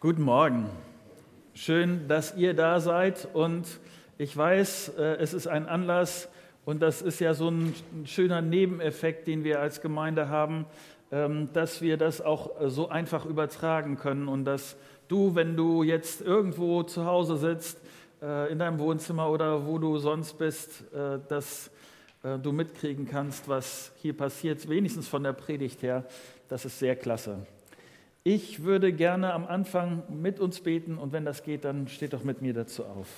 Guten Morgen. Schön, dass ihr da seid und ich weiß, äh, es ist ein Anlass und das ist ja so ein schöner Nebeneffekt, den wir als Gemeinde haben, ähm, dass wir das auch so einfach übertragen können und dass du, wenn du jetzt irgendwo zu Hause sitzt, äh, in deinem Wohnzimmer oder wo du sonst bist, äh, dass du mitkriegen kannst, was hier passiert, wenigstens von der Predigt her. Das ist sehr klasse. Ich würde gerne am Anfang mit uns beten und wenn das geht, dann steht doch mit mir dazu auf.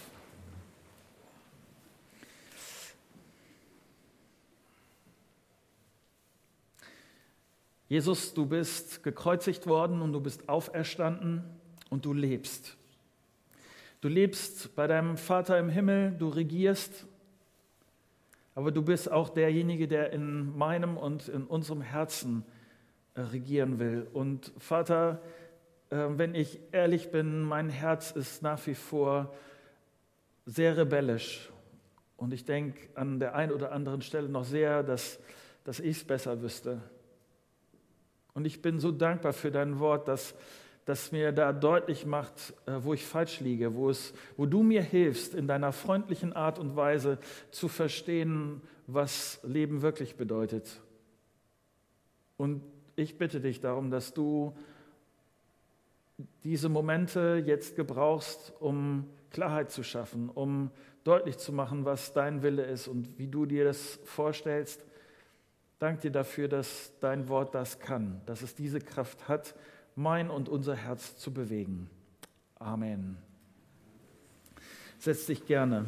Jesus, du bist gekreuzigt worden und du bist auferstanden und du lebst. Du lebst bei deinem Vater im Himmel, du regierst, aber du bist auch derjenige, der in meinem und in unserem Herzen regieren will. Und Vater, äh, wenn ich ehrlich bin, mein Herz ist nach wie vor sehr rebellisch. Und ich denke an der einen oder anderen Stelle noch sehr, dass, dass ich es besser wüsste. Und ich bin so dankbar für dein Wort, dass, dass mir da deutlich macht, äh, wo ich falsch liege, wo, es, wo du mir hilfst, in deiner freundlichen Art und Weise zu verstehen, was Leben wirklich bedeutet. Und ich bitte dich darum, dass du diese Momente jetzt gebrauchst, um Klarheit zu schaffen, um deutlich zu machen, was dein Wille ist und wie du dir das vorstellst. Dank dir dafür, dass dein Wort das kann, dass es diese Kraft hat, mein und unser Herz zu bewegen. Amen. Setz dich gerne.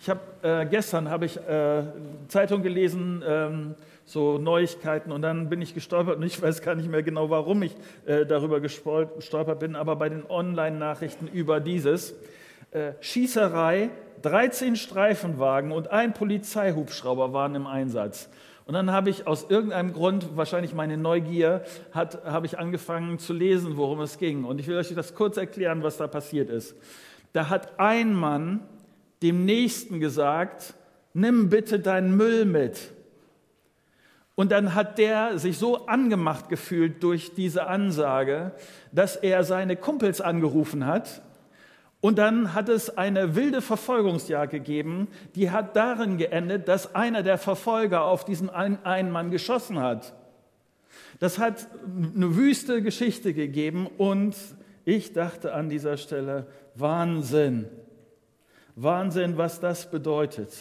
Ich habe äh, gestern habe ich äh, Zeitung gelesen. Ähm, so Neuigkeiten und dann bin ich gestolpert und ich weiß gar nicht mehr genau, warum ich äh, darüber gestolpert bin, aber bei den Online-Nachrichten über dieses äh, Schießerei, 13 Streifenwagen und ein Polizeihubschrauber waren im Einsatz. Und dann habe ich aus irgendeinem Grund, wahrscheinlich meine Neugier, hat, habe ich angefangen zu lesen, worum es ging. Und ich will euch das kurz erklären, was da passiert ist. Da hat ein Mann dem Nächsten gesagt, nimm bitte deinen Müll mit. Und dann hat der sich so angemacht gefühlt durch diese Ansage, dass er seine Kumpels angerufen hat. Und dann hat es eine wilde Verfolgungsjagd gegeben, die hat darin geendet, dass einer der Verfolger auf diesen einen Mann geschossen hat. Das hat eine wüste Geschichte gegeben und ich dachte an dieser Stelle, Wahnsinn. Wahnsinn, was das bedeutet.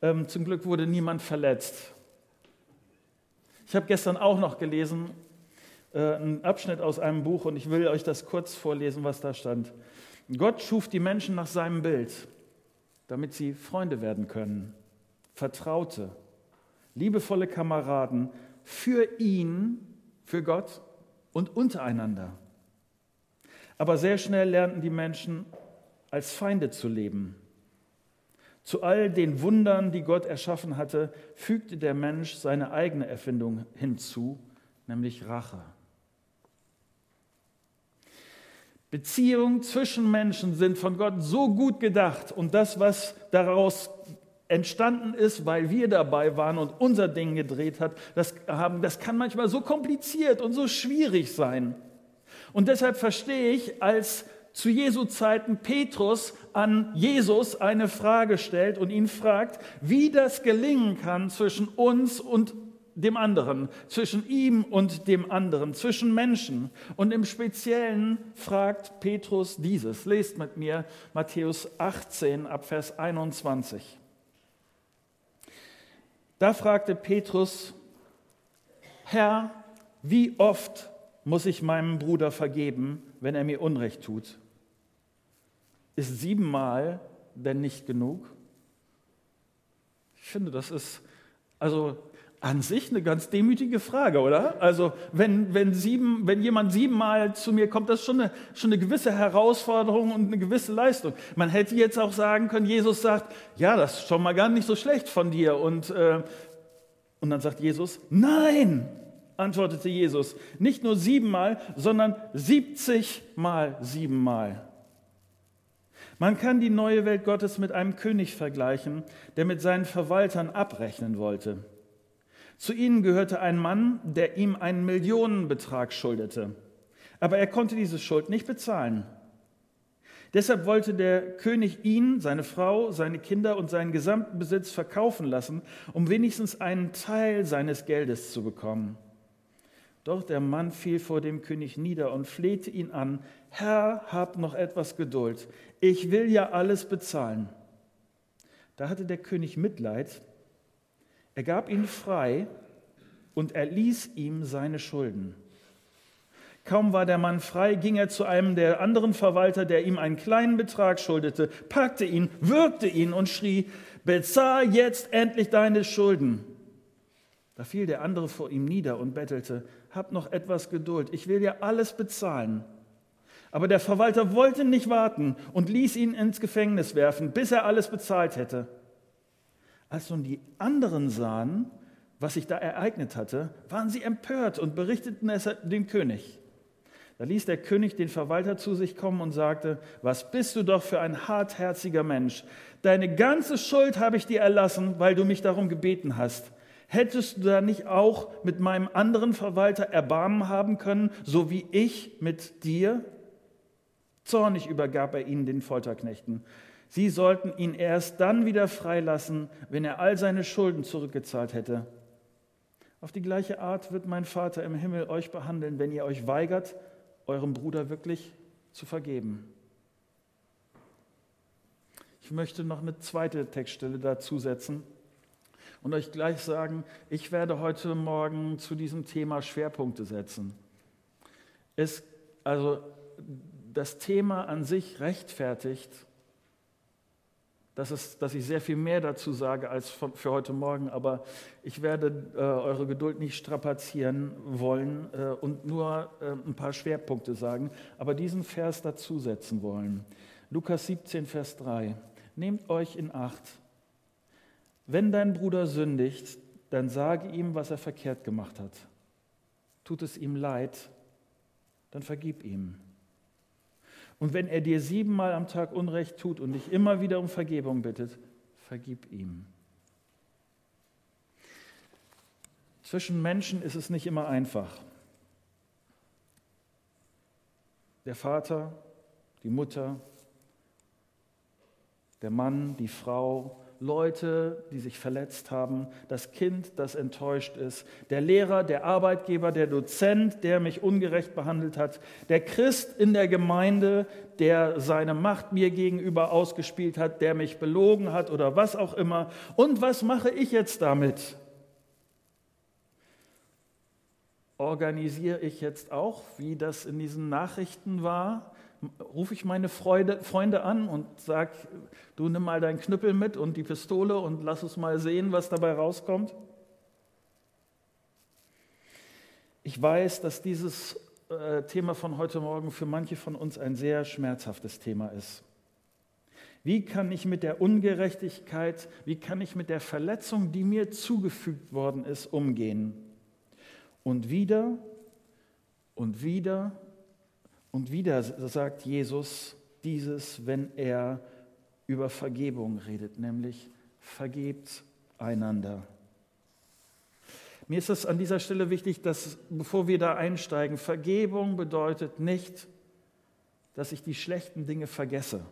Ähm, zum Glück wurde niemand verletzt. Ich habe gestern auch noch gelesen, äh, einen Abschnitt aus einem Buch und ich will euch das kurz vorlesen, was da stand. Gott schuf die Menschen nach seinem Bild, damit sie Freunde werden können, Vertraute, liebevolle Kameraden für ihn, für Gott und untereinander. Aber sehr schnell lernten die Menschen als Feinde zu leben. Zu all den Wundern, die Gott erschaffen hatte, fügte der Mensch seine eigene Erfindung hinzu, nämlich Rache. Beziehungen zwischen Menschen sind von Gott so gut gedacht und das, was daraus entstanden ist, weil wir dabei waren und unser Ding gedreht hat, das, haben, das kann manchmal so kompliziert und so schwierig sein. Und deshalb verstehe ich als zu Jesu Zeiten Petrus an Jesus eine Frage stellt und ihn fragt, wie das gelingen kann zwischen uns und dem anderen, zwischen ihm und dem anderen, zwischen Menschen. Und im Speziellen fragt Petrus dieses. Lest mit mir Matthäus 18 ab Vers 21. Da fragte Petrus, Herr, wie oft muss ich meinem Bruder vergeben, wenn er mir Unrecht tut? Ist siebenmal denn nicht genug? Ich finde, das ist also an sich eine ganz demütige Frage, oder? Also wenn, wenn, sieben, wenn jemand siebenmal zu mir kommt, das ist schon eine, schon eine gewisse Herausforderung und eine gewisse Leistung. Man hätte jetzt auch sagen können, Jesus sagt, ja, das ist schon mal gar nicht so schlecht von dir. Und, äh, und dann sagt Jesus, nein, antwortete Jesus, nicht nur siebenmal, sondern siebzigmal siebenmal. Man kann die neue Welt Gottes mit einem König vergleichen, der mit seinen Verwaltern abrechnen wollte. Zu ihnen gehörte ein Mann, der ihm einen Millionenbetrag schuldete. Aber er konnte diese Schuld nicht bezahlen. Deshalb wollte der König ihn, seine Frau, seine Kinder und seinen gesamten Besitz verkaufen lassen, um wenigstens einen Teil seines Geldes zu bekommen. Doch der Mann fiel vor dem König nieder und flehte ihn an, Herr, hab noch etwas Geduld, ich will ja alles bezahlen. Da hatte der König Mitleid, er gab ihn frei und erließ ihm seine Schulden. Kaum war der Mann frei, ging er zu einem der anderen Verwalter, der ihm einen kleinen Betrag schuldete, packte ihn, würgte ihn und schrie, bezahl jetzt endlich deine Schulden. Da fiel der andere vor ihm nieder und bettelte, hab noch etwas Geduld, ich will ja alles bezahlen. Aber der Verwalter wollte nicht warten und ließ ihn ins Gefängnis werfen, bis er alles bezahlt hätte. Als nun die anderen sahen, was sich da ereignet hatte, waren sie empört und berichteten es dem König. Da ließ der König den Verwalter zu sich kommen und sagte, was bist du doch für ein hartherziger Mensch. Deine ganze Schuld habe ich dir erlassen, weil du mich darum gebeten hast. Hättest du da nicht auch mit meinem anderen Verwalter Erbarmen haben können, so wie ich mit dir? Zornig übergab er ihnen den Folterknechten. Sie sollten ihn erst dann wieder freilassen, wenn er all seine Schulden zurückgezahlt hätte. Auf die gleiche Art wird mein Vater im Himmel euch behandeln, wenn ihr euch weigert, eurem Bruder wirklich zu vergeben. Ich möchte noch eine zweite Textstelle dazusetzen und euch gleich sagen, ich werde heute Morgen zu diesem Thema Schwerpunkte setzen. Es, also das Thema an sich rechtfertigt, dass, es, dass ich sehr viel mehr dazu sage als für heute Morgen, aber ich werde äh, eure Geduld nicht strapazieren wollen äh, und nur äh, ein paar Schwerpunkte sagen, aber diesen Vers dazusetzen wollen. Lukas 17, Vers 3. Nehmt euch in Acht. Wenn dein Bruder sündigt, dann sage ihm, was er verkehrt gemacht hat. Tut es ihm leid, dann vergib ihm. Und wenn er dir siebenmal am Tag Unrecht tut und dich immer wieder um Vergebung bittet, vergib ihm. Zwischen Menschen ist es nicht immer einfach. Der Vater, die Mutter, der Mann, die Frau, Leute, die sich verletzt haben, das Kind, das enttäuscht ist, der Lehrer, der Arbeitgeber, der Dozent, der mich ungerecht behandelt hat, der Christ in der Gemeinde, der seine Macht mir gegenüber ausgespielt hat, der mich belogen hat oder was auch immer. Und was mache ich jetzt damit? Organisiere ich jetzt auch, wie das in diesen Nachrichten war, rufe ich meine Freude, Freunde an und sage, du nimm mal deinen Knüppel mit und die Pistole und lass uns mal sehen, was dabei rauskommt. Ich weiß, dass dieses äh, Thema von heute Morgen für manche von uns ein sehr schmerzhaftes Thema ist. Wie kann ich mit der Ungerechtigkeit, wie kann ich mit der Verletzung, die mir zugefügt worden ist, umgehen? Und wieder und wieder und wieder sagt Jesus dieses, wenn er über Vergebung redet, nämlich vergebt einander. Mir ist es an dieser Stelle wichtig, dass, bevor wir da einsteigen, Vergebung bedeutet nicht, dass ich die schlechten Dinge vergesse.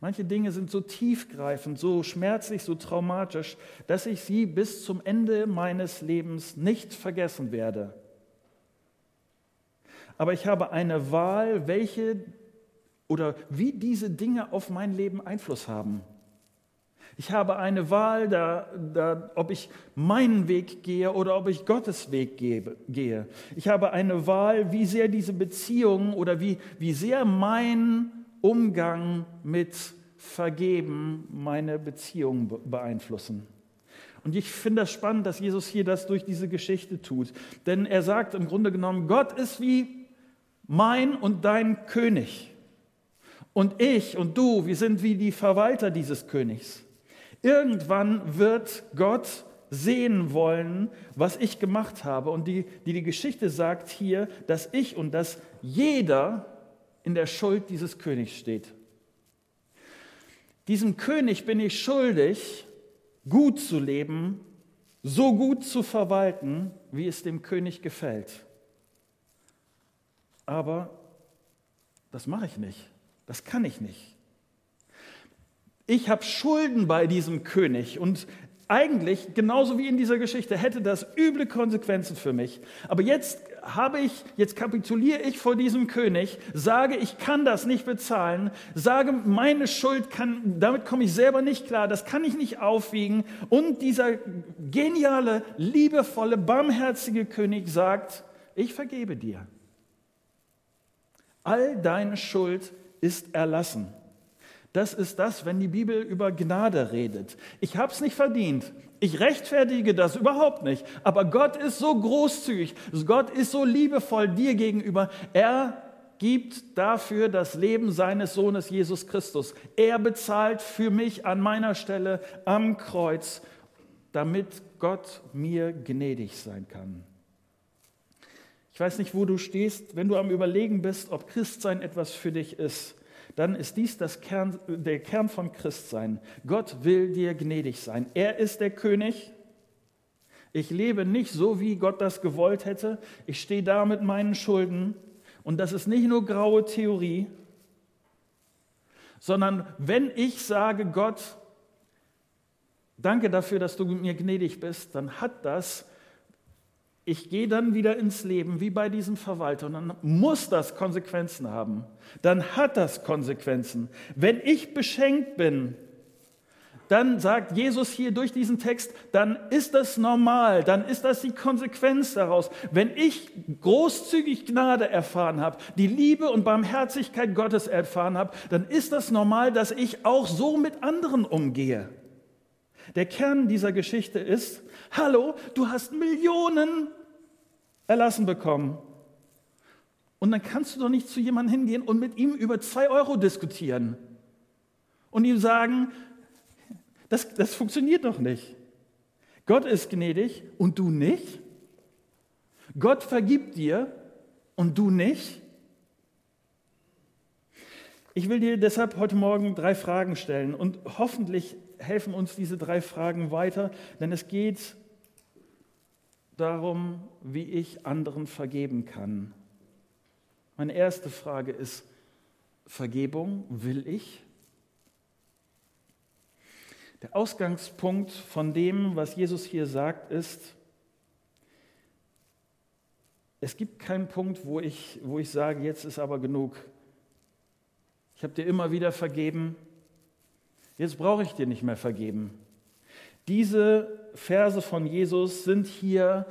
Manche Dinge sind so tiefgreifend, so schmerzlich, so traumatisch, dass ich sie bis zum Ende meines Lebens nicht vergessen werde aber ich habe eine Wahl, welche oder wie diese Dinge auf mein Leben Einfluss haben. Ich habe eine Wahl, da, da, ob ich meinen Weg gehe oder ob ich Gottes Weg gebe, gehe. Ich habe eine Wahl, wie sehr diese Beziehung oder wie, wie sehr mein Umgang mit Vergeben meine Beziehung beeinflussen. Und ich finde das spannend, dass Jesus hier das durch diese Geschichte tut. Denn er sagt im Grunde genommen, Gott ist wie mein und dein König. Und ich und du, wir sind wie die Verwalter dieses Königs. Irgendwann wird Gott sehen wollen, was ich gemacht habe. Und die, die, die Geschichte sagt hier, dass ich und dass jeder in der Schuld dieses Königs steht. Diesem König bin ich schuldig, gut zu leben, so gut zu verwalten, wie es dem König gefällt. Aber das mache ich nicht. Das kann ich nicht. Ich habe Schulden bei diesem König und eigentlich, genauso wie in dieser Geschichte, hätte das üble Konsequenzen für mich. Aber jetzt habe ich, jetzt kapituliere ich vor diesem König, sage, ich kann das nicht bezahlen, sage, meine Schuld kann, damit komme ich selber nicht klar, das kann ich nicht aufwiegen. Und dieser geniale, liebevolle, barmherzige König sagt, ich vergebe dir. All deine Schuld ist erlassen. Das ist das, wenn die Bibel über Gnade redet. Ich habe es nicht verdient. Ich rechtfertige das überhaupt nicht. Aber Gott ist so großzügig. Gott ist so liebevoll dir gegenüber. Er gibt dafür das Leben seines Sohnes Jesus Christus. Er bezahlt für mich an meiner Stelle am Kreuz, damit Gott mir gnädig sein kann. Ich weiß nicht, wo du stehst, wenn du am Überlegen bist, ob Christsein etwas für dich ist dann ist dies das Kern, der Kern von Christsein. Gott will dir gnädig sein. Er ist der König. Ich lebe nicht so, wie Gott das gewollt hätte. Ich stehe da mit meinen Schulden. Und das ist nicht nur graue Theorie, sondern wenn ich sage, Gott, danke dafür, dass du mir gnädig bist, dann hat das ich gehe dann wieder ins Leben wie bei diesem Verwalter und dann muss das Konsequenzen haben. Dann hat das Konsequenzen. Wenn ich beschenkt bin, dann sagt Jesus hier durch diesen Text, dann ist das normal, dann ist das die Konsequenz daraus. Wenn ich großzügig Gnade erfahren habe, die Liebe und Barmherzigkeit Gottes erfahren habe, dann ist das normal, dass ich auch so mit anderen umgehe. Der Kern dieser Geschichte ist, hallo, du hast Millionen erlassen bekommen. Und dann kannst du doch nicht zu jemandem hingehen und mit ihm über zwei Euro diskutieren und ihm sagen, das, das funktioniert doch nicht. Gott ist gnädig und du nicht. Gott vergibt dir und du nicht. Ich will dir deshalb heute Morgen drei Fragen stellen und hoffentlich helfen uns diese drei Fragen weiter, denn es geht darum, wie ich anderen vergeben kann. Meine erste Frage ist, Vergebung will ich? Der Ausgangspunkt von dem, was Jesus hier sagt, ist, es gibt keinen Punkt, wo ich, wo ich sage, jetzt ist aber genug. Ich habe dir immer wieder vergeben, jetzt brauche ich dir nicht mehr vergeben. Diese Verse von Jesus sind hier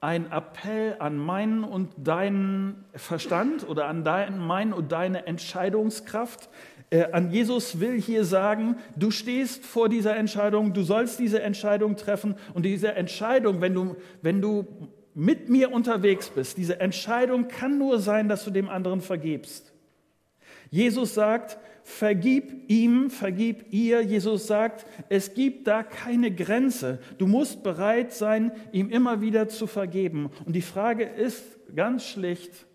ein Appell an meinen und deinen Verstand oder an dein, meinen und deine Entscheidungskraft. Äh, an Jesus will hier sagen, du stehst vor dieser Entscheidung, du sollst diese Entscheidung treffen und diese Entscheidung, wenn du, wenn du mit mir unterwegs bist, diese Entscheidung kann nur sein, dass du dem anderen vergibst. Jesus sagt, vergib ihm, vergib ihr. Jesus sagt, es gibt da keine Grenze. Du musst bereit sein, ihm immer wieder zu vergeben. Und die Frage ist ganz schlicht,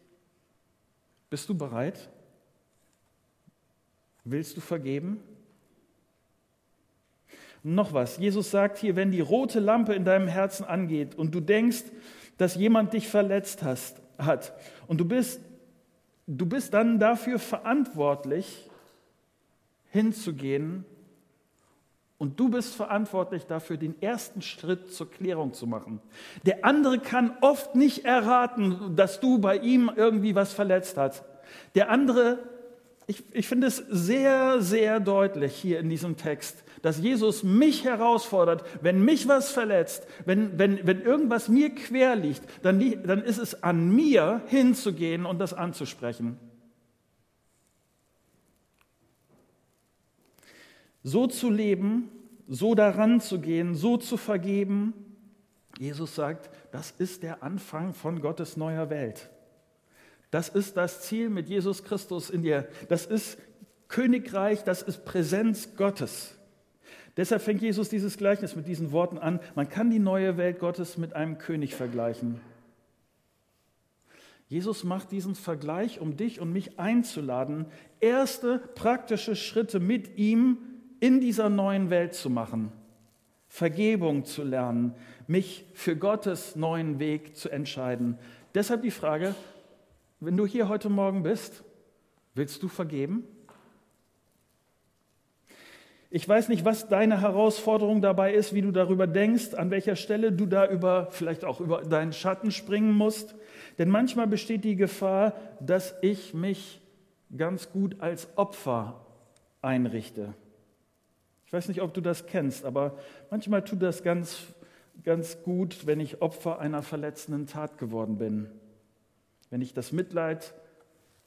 bist du bereit? Willst du vergeben? Noch was, Jesus sagt hier, wenn die rote Lampe in deinem Herzen angeht und du denkst, dass jemand dich verletzt hast, hat und du bist, du bist dann dafür verantwortlich, hinzugehen und du bist verantwortlich dafür, den ersten Schritt zur Klärung zu machen. Der andere kann oft nicht erraten, dass du bei ihm irgendwie was verletzt hast. Der andere, ich, ich finde es sehr, sehr deutlich hier in diesem Text, dass Jesus mich herausfordert, wenn mich was verletzt, wenn, wenn, wenn irgendwas mir quer liegt, dann, dann ist es an mir hinzugehen und das anzusprechen. So zu leben, so daran zu gehen, so zu vergeben. Jesus sagt, das ist der Anfang von Gottes neuer Welt. Das ist das Ziel mit Jesus Christus in dir. Das ist Königreich, das ist Präsenz Gottes. Deshalb fängt Jesus dieses Gleichnis mit diesen Worten an. Man kann die neue Welt Gottes mit einem König vergleichen. Jesus macht diesen Vergleich, um dich und mich einzuladen, erste praktische Schritte mit ihm in dieser neuen Welt zu machen, Vergebung zu lernen, mich für Gottes neuen Weg zu entscheiden. Deshalb die Frage, wenn du hier heute Morgen bist, willst du vergeben? Ich weiß nicht, was deine Herausforderung dabei ist, wie du darüber denkst, an welcher Stelle du da über, vielleicht auch über deinen Schatten springen musst. Denn manchmal besteht die Gefahr, dass ich mich ganz gut als Opfer einrichte. Ich weiß nicht, ob du das kennst, aber manchmal tut das ganz, ganz gut, wenn ich Opfer einer verletzenden Tat geworden bin. Wenn ich das Mitleid,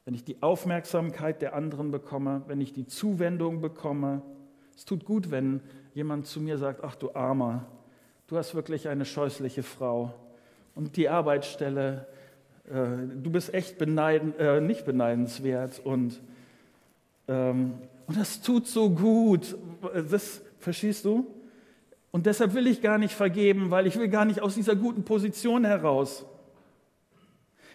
wenn ich die Aufmerksamkeit der anderen bekomme, wenn ich die Zuwendung bekomme, es tut gut, wenn jemand zu mir sagt, ach du Armer, du hast wirklich eine scheußliche Frau. Und die Arbeitsstelle, äh, du bist echt beneiden, äh, nicht beneidenswert. Und, ähm, und das tut so gut. Das verstehst du? Und deshalb will ich gar nicht vergeben, weil ich will gar nicht aus dieser guten Position heraus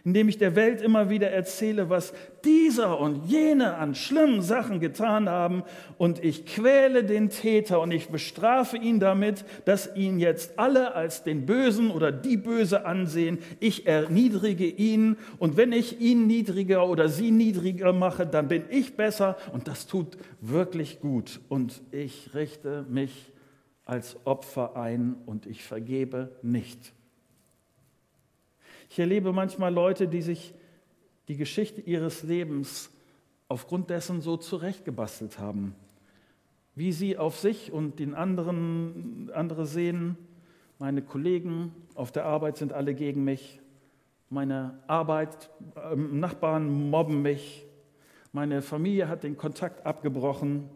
indem ich der Welt immer wieder erzähle, was dieser und jene an schlimmen Sachen getan haben und ich quäle den Täter und ich bestrafe ihn damit, dass ihn jetzt alle als den Bösen oder die Böse ansehen. Ich erniedrige ihn und wenn ich ihn niedriger oder sie niedriger mache, dann bin ich besser und das tut wirklich gut und ich richte mich als Opfer ein und ich vergebe nicht. Ich erlebe manchmal Leute, die sich die Geschichte ihres Lebens aufgrund dessen so zurechtgebastelt haben. Wie sie auf sich und den anderen andere sehen, meine Kollegen auf der Arbeit sind alle gegen mich, meine Arbeit, äh, Nachbarn mobben mich, meine Familie hat den Kontakt abgebrochen,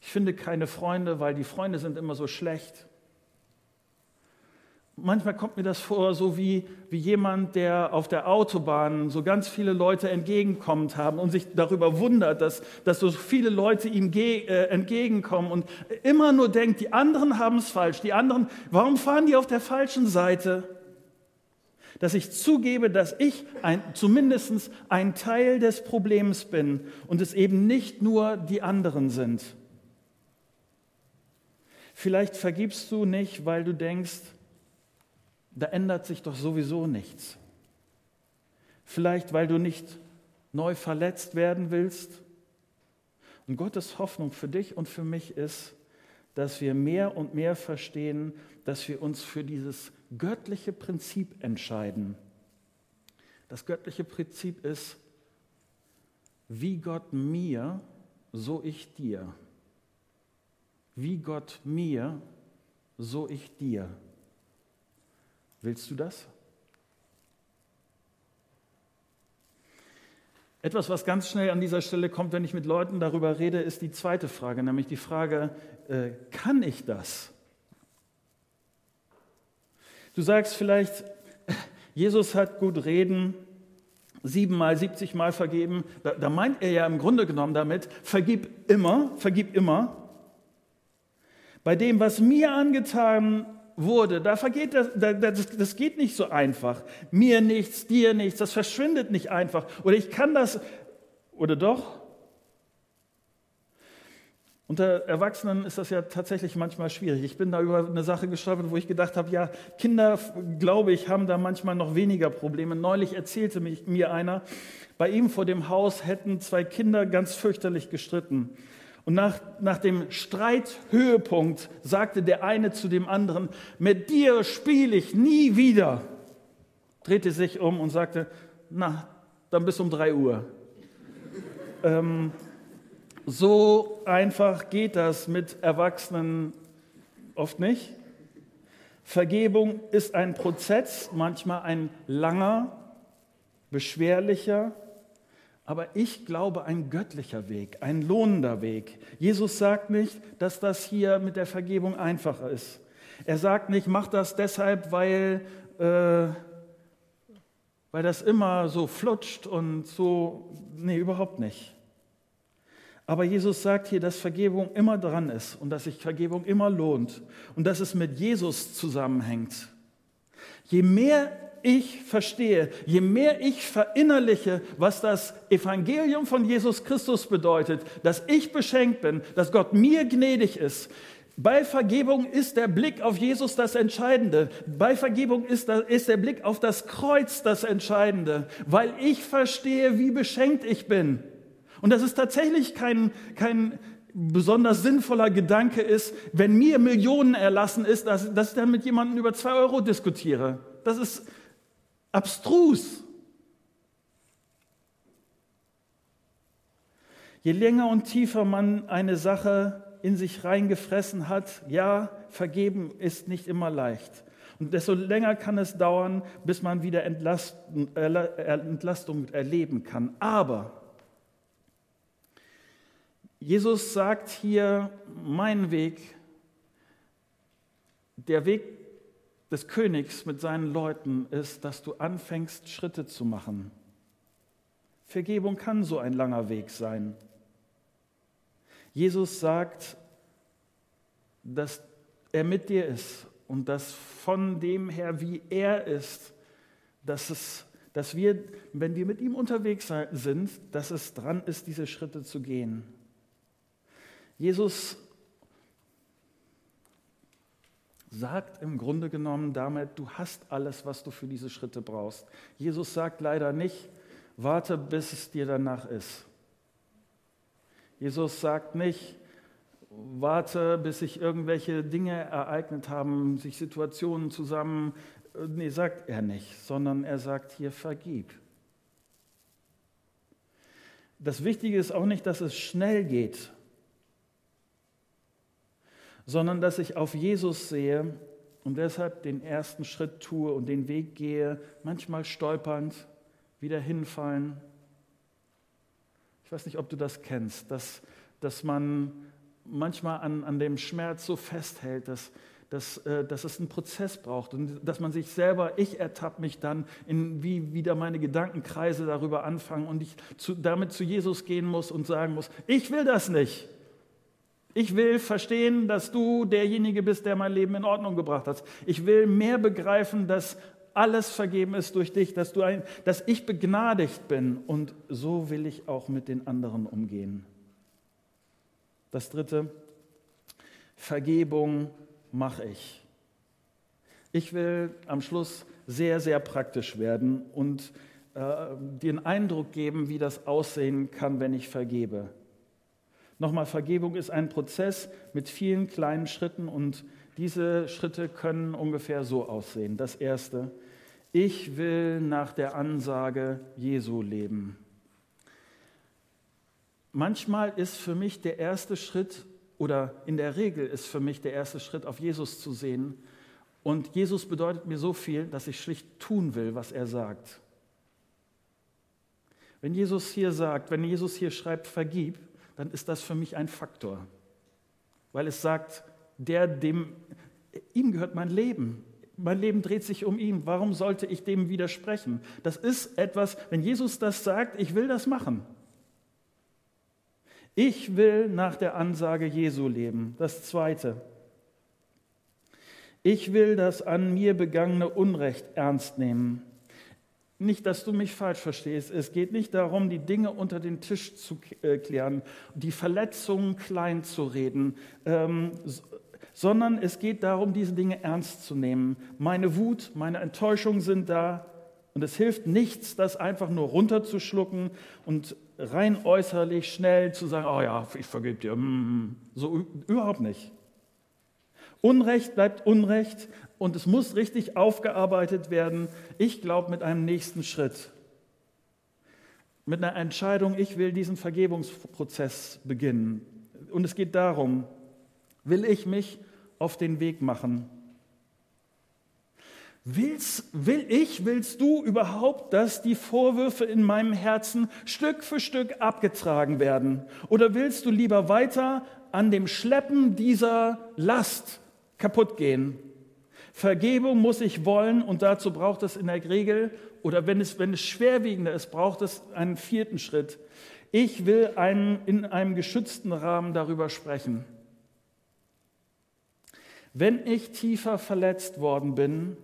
ich finde keine Freunde, weil die Freunde sind immer so schlecht manchmal kommt mir das vor, so wie, wie jemand, der auf der Autobahn so ganz viele Leute entgegenkommt haben und sich darüber wundert, dass, dass so viele Leute ihm ge, äh, entgegenkommen und immer nur denkt, die anderen haben es falsch, die anderen, warum fahren die auf der falschen Seite? Dass ich zugebe, dass ich ein, zumindest ein Teil des Problems bin und es eben nicht nur die anderen sind. Vielleicht vergibst du nicht, weil du denkst, da ändert sich doch sowieso nichts. Vielleicht, weil du nicht neu verletzt werden willst. Und Gottes Hoffnung für dich und für mich ist, dass wir mehr und mehr verstehen, dass wir uns für dieses göttliche Prinzip entscheiden. Das göttliche Prinzip ist, wie Gott mir, so ich dir. Wie Gott mir, so ich dir. Willst du das? Etwas, was ganz schnell an dieser Stelle kommt, wenn ich mit Leuten darüber rede, ist die zweite Frage, nämlich die Frage, äh, kann ich das? Du sagst vielleicht, Jesus hat gut reden, siebenmal, siebzigmal vergeben. Da, da meint er ja im Grunde genommen damit, vergib immer, vergib immer. Bei dem, was mir angetan wurde, da vergeht das, das, das geht nicht so einfach. Mir nichts, dir nichts, das verschwindet nicht einfach. Oder ich kann das, oder doch? Unter Erwachsenen ist das ja tatsächlich manchmal schwierig. Ich bin da über eine Sache gestolpert, wo ich gedacht habe, ja, Kinder, glaube ich, haben da manchmal noch weniger Probleme. Neulich erzählte mich, mir einer, bei ihm vor dem Haus hätten zwei Kinder ganz fürchterlich gestritten. Und nach, nach dem Streithöhepunkt sagte der eine zu dem anderen, mit dir spiele ich nie wieder. Drehte sich um und sagte, na, dann bis um drei Uhr. ähm, so einfach geht das mit Erwachsenen oft nicht. Vergebung ist ein Prozess, manchmal ein langer, beschwerlicher, aber ich glaube ein göttlicher Weg, ein lohnender Weg. Jesus sagt nicht, dass das hier mit der Vergebung einfacher ist. Er sagt nicht, mach das deshalb, weil, äh, weil das immer so flutscht und so. Nee, überhaupt nicht. Aber Jesus sagt hier, dass Vergebung immer dran ist und dass sich Vergebung immer lohnt und dass es mit Jesus zusammenhängt. Je mehr ich verstehe, je mehr ich verinnerliche, was das Evangelium von Jesus Christus bedeutet, dass ich beschenkt bin, dass Gott mir gnädig ist, Bei Vergebung ist der Blick auf Jesus das Entscheidende. Bei Vergebung ist, der Blick auf das Kreuz das Entscheidende, weil ich verstehe, wie beschenkt ich bin. Und das ist tatsächlich kein, kein besonders sinnvoller Gedanke ist, wenn mir Millionen erlassen ist, dass, dass ich dann mit jemandem über zwei Euro diskutiere. Das ist abstrus. Je länger und tiefer man eine Sache in sich reingefressen hat, ja, vergeben ist nicht immer leicht. Und desto länger kann es dauern, bis man wieder Entlastung, erleben kann. Aber Jesus sagt hier, mein Weg, der Weg des Königs mit seinen Leuten ist, dass du anfängst, Schritte zu machen. Vergebung kann so ein langer Weg sein. Jesus sagt, dass er mit dir ist und dass von dem her, wie er ist, dass, es, dass wir, wenn wir mit ihm unterwegs sind, dass es dran ist, diese Schritte zu gehen. Jesus sagt im Grunde genommen damit, du hast alles, was du für diese Schritte brauchst. Jesus sagt leider nicht, warte, bis es dir danach ist. Jesus sagt nicht, warte, bis sich irgendwelche Dinge ereignet haben, sich Situationen zusammen. Nee, sagt er nicht, sondern er sagt hier, vergib. Das Wichtige ist auch nicht, dass es schnell geht, sondern dass ich auf Jesus sehe und deshalb den ersten Schritt tue und den Weg gehe, manchmal stolpernd, wieder hinfallen, ich weiß nicht, ob du das kennst, dass, dass man manchmal an, an dem Schmerz so festhält, dass, dass, äh, dass es einen Prozess braucht und dass man sich selber, ich ertappe mich dann, in wie wieder meine Gedankenkreise darüber anfangen und ich zu, damit zu Jesus gehen muss und sagen muss, ich will das nicht. Ich will verstehen, dass du derjenige bist, der mein Leben in Ordnung gebracht hat. Ich will mehr begreifen, dass alles vergeben ist durch dich, dass, du ein, dass ich begnadigt bin und so will ich auch mit den anderen umgehen. Das dritte, Vergebung mache ich. Ich will am Schluss sehr, sehr praktisch werden und äh, den Eindruck geben, wie das aussehen kann, wenn ich vergebe. Nochmal, Vergebung ist ein Prozess mit vielen kleinen Schritten und diese Schritte können ungefähr so aussehen. Das erste, ich will nach der Ansage Jesu leben. Manchmal ist für mich der erste Schritt oder in der Regel ist für mich der erste Schritt auf Jesus zu sehen. Und Jesus bedeutet mir so viel, dass ich schlicht tun will, was er sagt. Wenn Jesus hier sagt, wenn Jesus hier schreibt, vergib, dann ist das für mich ein Faktor. Weil es sagt, der, dem, ihm gehört mein Leben mein Leben dreht sich um ihn. Warum sollte ich dem widersprechen? Das ist etwas, wenn Jesus das sagt, ich will das machen. Ich will nach der Ansage Jesu leben. Das Zweite. Ich will das an mir begangene Unrecht ernst nehmen. Nicht, dass du mich falsch verstehst. Es geht nicht darum, die Dinge unter den Tisch zu äh, klären, die Verletzungen klein zu reden, ähm, sondern es geht darum, diese Dinge ernst zu nehmen. Meine Wut, meine Enttäuschung sind da und es hilft nichts, das einfach nur runterzuschlucken und rein äußerlich schnell zu sagen, oh ja, ich vergebe dir. Mm, mm. So überhaupt nicht. Unrecht bleibt Unrecht und es muss richtig aufgearbeitet werden. Ich glaube mit einem nächsten Schritt. Mit einer Entscheidung, ich will diesen Vergebungsprozess beginnen. Und es geht darum, will ich mich auf den Weg machen. Willst, will ich, willst du überhaupt, dass die Vorwürfe in meinem Herzen Stück für Stück abgetragen werden? Oder willst du lieber weiter an dem Schleppen dieser Last kaputt gehen? Vergebung muss ich wollen und dazu braucht es in der Regel, oder wenn es, wenn es schwerwiegender ist, braucht es einen vierten Schritt. Ich will einen, in einem geschützten Rahmen darüber sprechen. Wenn ich tiefer verletzt worden bin,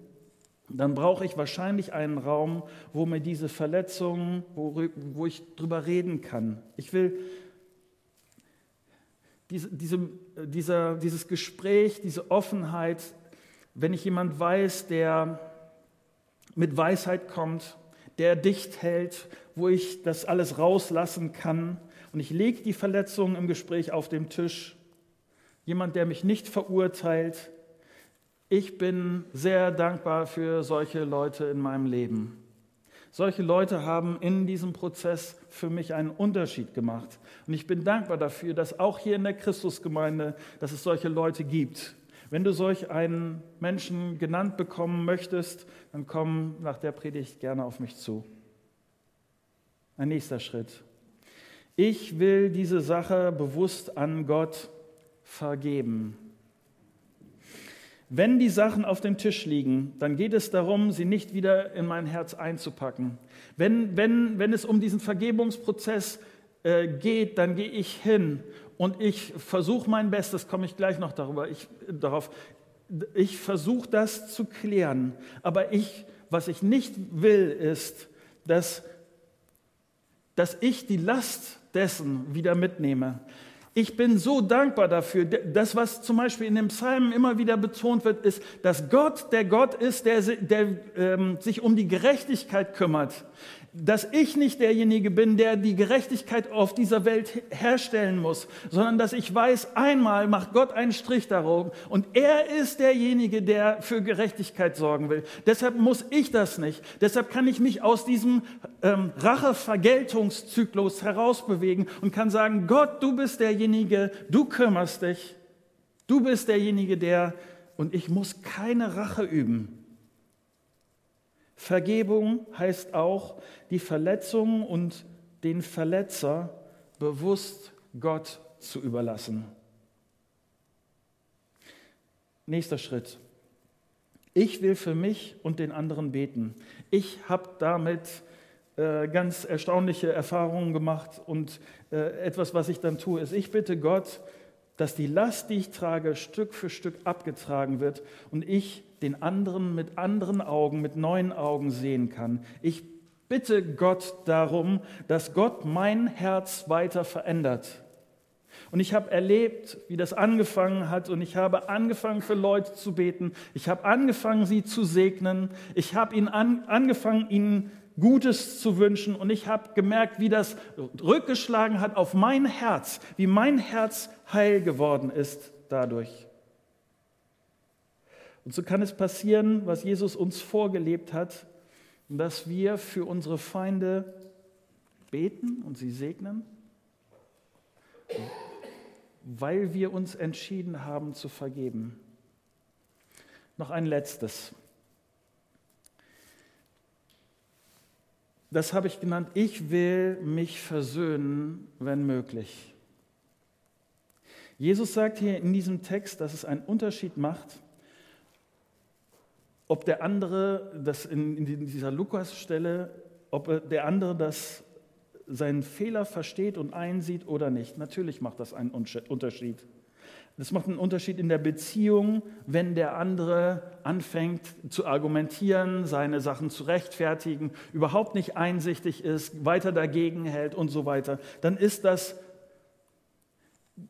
dann brauche ich wahrscheinlich einen Raum, wo mir diese Verletzungen, wo, wo ich drüber reden kann. Ich will, diese, diese, dieser, dieses Gespräch, diese Offenheit, wenn ich jemand weiß, der mit Weisheit kommt, der dicht hält, wo ich das alles rauslassen kann und ich lege die Verletzungen im Gespräch auf den Tisch, jemand, der mich nicht verurteilt. Ich bin sehr dankbar für solche Leute in meinem Leben. Solche Leute haben in diesem Prozess für mich einen Unterschied gemacht. Und ich bin dankbar dafür, dass auch hier in der Christusgemeinde, dass es solche Leute gibt. Wenn du solch einen Menschen genannt bekommen möchtest, dann komm nach der Predigt gerne auf mich zu. Ein nächster Schritt. Ich will diese Sache bewusst an Gott vergeben. Wenn die Sachen auf dem Tisch liegen, dann geht es darum, sie nicht wieder in mein Herz einzupacken. Wenn, wenn, wenn es um diesen Vergebungsprozess äh, geht, dann gehe ich hin und ich versuche mein Bestes, komme ich gleich noch darüber, ich, darauf. Ich versuche das zu klären. Aber ich, was ich nicht will, ist, dass, dass ich die Last dessen wieder mitnehme. Ich bin so dankbar dafür. Das, was zum Beispiel in den Psalmen immer wieder betont wird, ist, dass Gott der Gott ist, der, der ähm, sich um die Gerechtigkeit kümmert dass ich nicht derjenige bin, der die Gerechtigkeit auf dieser Welt herstellen muss, sondern dass ich weiß, einmal macht Gott einen Strich darum und er ist derjenige, der für Gerechtigkeit sorgen will. Deshalb muss ich das nicht. Deshalb kann ich mich aus diesem ähm, Rache-Vergeltungszyklus herausbewegen und kann sagen, Gott, du bist derjenige, du kümmerst dich, du bist derjenige, der, und ich muss keine Rache üben. Vergebung heißt auch, die Verletzung und den Verletzer bewusst Gott zu überlassen. Nächster Schritt. Ich will für mich und den anderen beten. Ich habe damit äh, ganz erstaunliche Erfahrungen gemacht und äh, etwas, was ich dann tue, ist, ich bitte Gott, dass die Last, die ich trage, Stück für Stück abgetragen wird und ich den anderen mit anderen Augen, mit neuen Augen sehen kann. Ich bitte Gott darum, dass Gott mein Herz weiter verändert. Und ich habe erlebt, wie das angefangen hat und ich habe angefangen für Leute zu beten. Ich habe angefangen, sie zu segnen. Ich habe ihnen an, angefangen, ihnen Gutes zu wünschen und ich habe gemerkt, wie das rückgeschlagen hat auf mein Herz, wie mein Herz heil geworden ist dadurch. Und so kann es passieren, was Jesus uns vorgelebt hat, dass wir für unsere Feinde beten und sie segnen, weil wir uns entschieden haben zu vergeben. Noch ein letztes. Das habe ich genannt, ich will mich versöhnen, wenn möglich. Jesus sagt hier in diesem Text, dass es einen Unterschied macht, ob der andere, das in, in dieser Lukas-Stelle, ob der andere das seinen Fehler versteht und einsieht oder nicht. Natürlich macht das einen Unterschied. Das macht einen Unterschied in der Beziehung, wenn der andere anfängt zu argumentieren, seine Sachen zu rechtfertigen, überhaupt nicht einsichtig ist, weiter dagegen hält und so weiter. Dann ist das,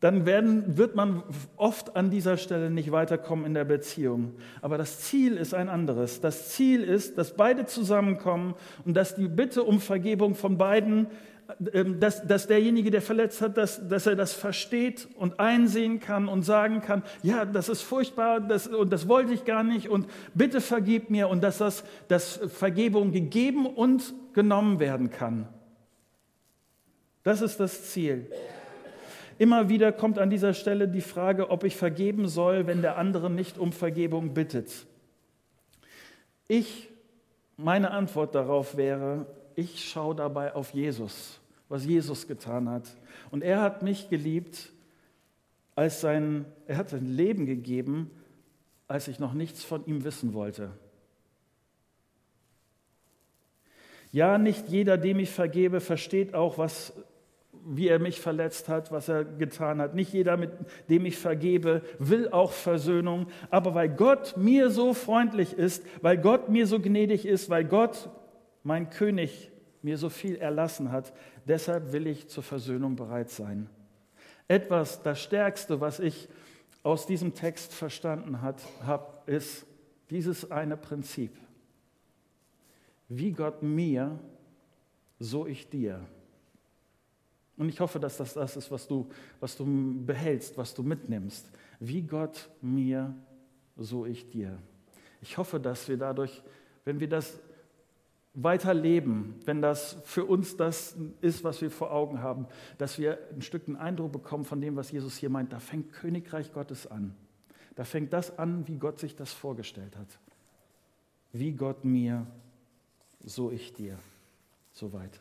dann werden, wird man oft an dieser Stelle nicht weiterkommen in der Beziehung. Aber das Ziel ist ein anderes. Das Ziel ist, dass beide zusammenkommen und dass die Bitte um Vergebung von beiden ähm, dass, dass derjenige, der verletzt hat, dass, dass er das versteht und einsehen kann und sagen kann, ja, das ist furchtbar das, und das wollte ich gar nicht und bitte vergib mir und dass das dass Vergebung gegeben und genommen werden kann. Das ist das Ziel. Immer wieder kommt an dieser Stelle die Frage, ob ich vergeben soll, wenn der andere nicht um Vergebung bittet. Ich, meine Antwort darauf wäre, ich schaue dabei auf Jesus, was Jesus getan hat. Und er hat mich geliebt, als sein, er hat sein Leben gegeben, als ich noch nichts von ihm wissen wollte. Ja, nicht jeder, dem ich vergebe, versteht auch, was, wie er mich verletzt hat, was er getan hat. Nicht jeder, mit dem ich vergebe, will auch Versöhnung. Aber weil Gott mir so freundlich ist, weil Gott mir so gnädig ist, weil Gott mein König mir so viel erlassen hat, deshalb will ich zur Versöhnung bereit sein. Etwas, das Stärkste, was ich aus diesem Text verstanden habe, ist dieses eine Prinzip. Wie Gott mir, so ich dir. Und ich hoffe, dass das das ist, was du, was du behältst, was du mitnimmst. Wie Gott mir, so ich dir. Ich hoffe, dass wir dadurch, wenn wir das weiterleben, wenn das für uns das ist, was wir vor Augen haben, dass wir ein Stück einen Eindruck bekommen von dem, was Jesus hier meint. Da fängt Königreich Gottes an. Da fängt das an, wie Gott sich das vorgestellt hat. Wie Gott mir, so ich dir. Soweit.